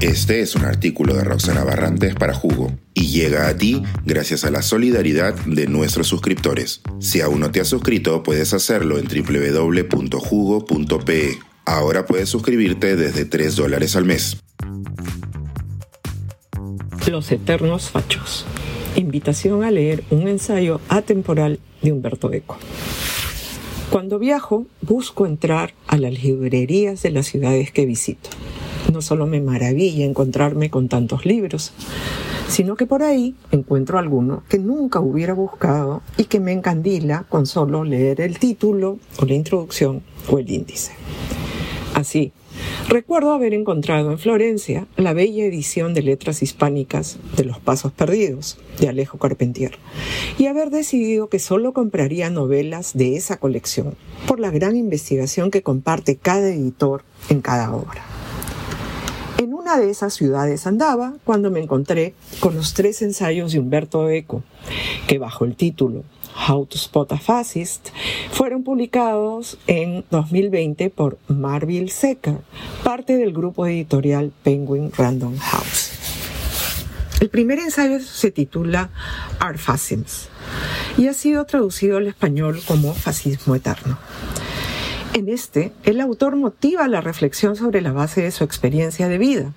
Este es un artículo de Roxana Barrantes para Jugo y llega a ti gracias a la solidaridad de nuestros suscriptores. Si aún no te has suscrito, puedes hacerlo en www.jugo.pe. Ahora puedes suscribirte desde 3 dólares al mes. Los Eternos Fachos. Invitación a leer un ensayo atemporal de Humberto Eco. Cuando viajo, busco entrar a las librerías de las ciudades que visito no solo me maravilla encontrarme con tantos libros, sino que por ahí encuentro alguno que nunca hubiera buscado y que me encandila con solo leer el título o la introducción o el índice. Así, recuerdo haber encontrado en Florencia la bella edición de letras hispánicas de Los Pasos Perdidos de Alejo Carpentier y haber decidido que solo compraría novelas de esa colección por la gran investigación que comparte cada editor en cada obra de esas ciudades andaba cuando me encontré con los tres ensayos de Humberto Eco, que bajo el título How to Spot a Fascist fueron publicados en 2020 por Marville Secker, parte del grupo editorial Penguin Random House. El primer ensayo se titula Art Fascisms y ha sido traducido al español como Fascismo Eterno. En este, el autor motiva la reflexión sobre la base de su experiencia de vida,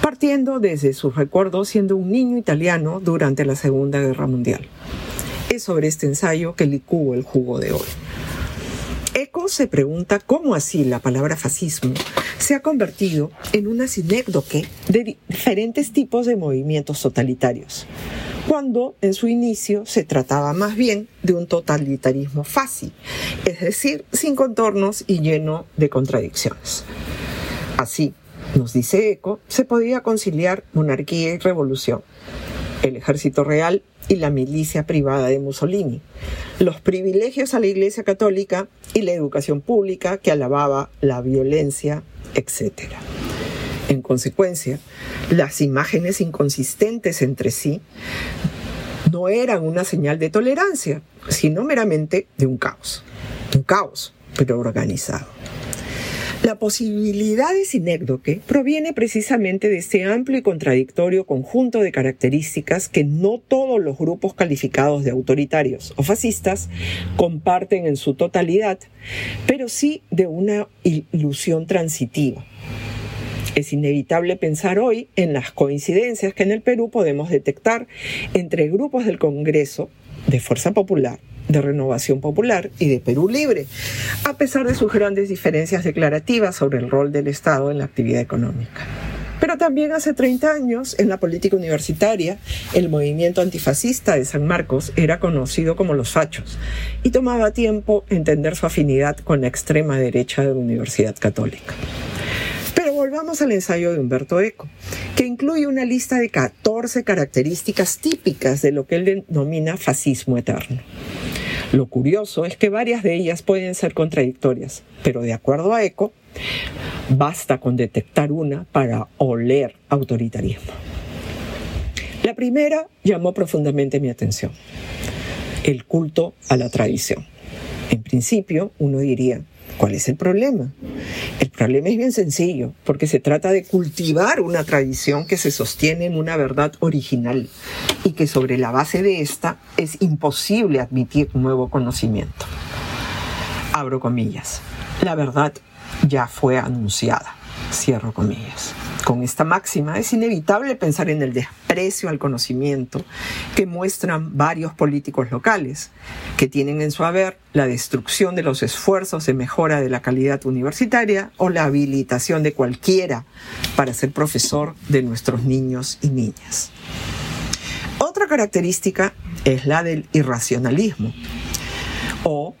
partiendo desde sus recuerdos siendo un niño italiano durante la Segunda Guerra Mundial. Es sobre este ensayo que licúo el jugo de hoy. Eco se pregunta cómo así la palabra fascismo se ha convertido en una sinécdoque de diferentes tipos de movimientos totalitarios, cuando en su inicio se trataba más bien de un totalitarismo fácil, es decir, sin contornos y lleno de contradicciones. Así, nos dice Eco, se podía conciliar monarquía y revolución, el ejército real y la milicia privada de Mussolini, los privilegios a la Iglesia Católica y la educación pública que alababa la violencia, etc. En consecuencia, las imágenes inconsistentes entre sí no eran una señal de tolerancia, sino meramente de un caos. Un caos, pero organizado. La posibilidad de sinécdoque proviene precisamente de este amplio y contradictorio conjunto de características que no todos los grupos calificados de autoritarios o fascistas comparten en su totalidad, pero sí de una ilusión transitiva. Es inevitable pensar hoy en las coincidencias que en el Perú podemos detectar entre grupos del Congreso de Fuerza Popular de Renovación Popular y de Perú Libre, a pesar de sus grandes diferencias declarativas sobre el rol del Estado en la actividad económica. Pero también hace 30 años, en la política universitaria, el movimiento antifascista de San Marcos era conocido como los fachos y tomaba tiempo entender su afinidad con la extrema derecha de la Universidad Católica. Volvamos al ensayo de Humberto Eco, que incluye una lista de 14 características típicas de lo que él denomina fascismo eterno. Lo curioso es que varias de ellas pueden ser contradictorias, pero de acuerdo a Eco, basta con detectar una para oler autoritarismo. La primera llamó profundamente mi atención, el culto a la tradición. En principio, uno diría, ¿Cuál es el problema? El problema es bien sencillo, porque se trata de cultivar una tradición que se sostiene en una verdad original y que sobre la base de esta es imposible admitir nuevo conocimiento. Abro comillas. La verdad ya fue anunciada. Cierro comillas. Con esta máxima es inevitable pensar en el desprecio al conocimiento que muestran varios políticos locales, que tienen en su haber la destrucción de los esfuerzos de mejora de la calidad universitaria o la habilitación de cualquiera para ser profesor de nuestros niños y niñas. Otra característica es la del irracionalismo o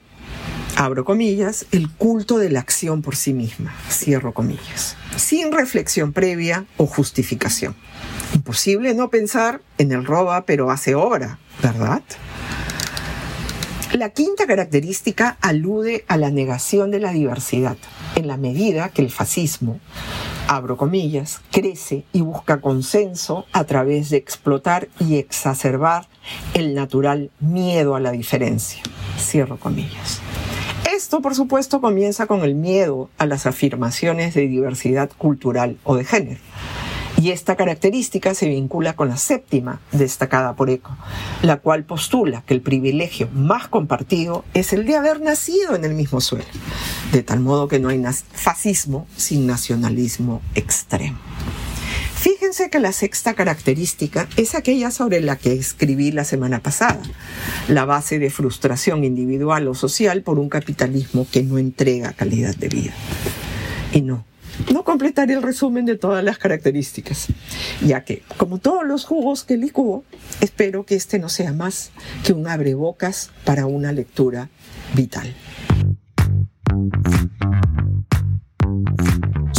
abro comillas, el culto de la acción por sí misma, cierro comillas, sin reflexión previa o justificación. Imposible no pensar en el roba pero hace obra, ¿verdad? La quinta característica alude a la negación de la diversidad, en la medida que el fascismo, abro comillas, crece y busca consenso a través de explotar y exacerbar el natural miedo a la diferencia, cierro comillas. Esto, por supuesto, comienza con el miedo a las afirmaciones de diversidad cultural o de género. Y esta característica se vincula con la séptima destacada por Eco, la cual postula que el privilegio más compartido es el de haber nacido en el mismo suelo, de tal modo que no hay fascismo sin nacionalismo extremo. Fíjense que la sexta característica es aquella sobre la que escribí la semana pasada, la base de frustración individual o social por un capitalismo que no entrega calidad de vida. Y no, no completaré el resumen de todas las características, ya que, como todos los jugos que licuo, espero que este no sea más que un abrebocas para una lectura vital.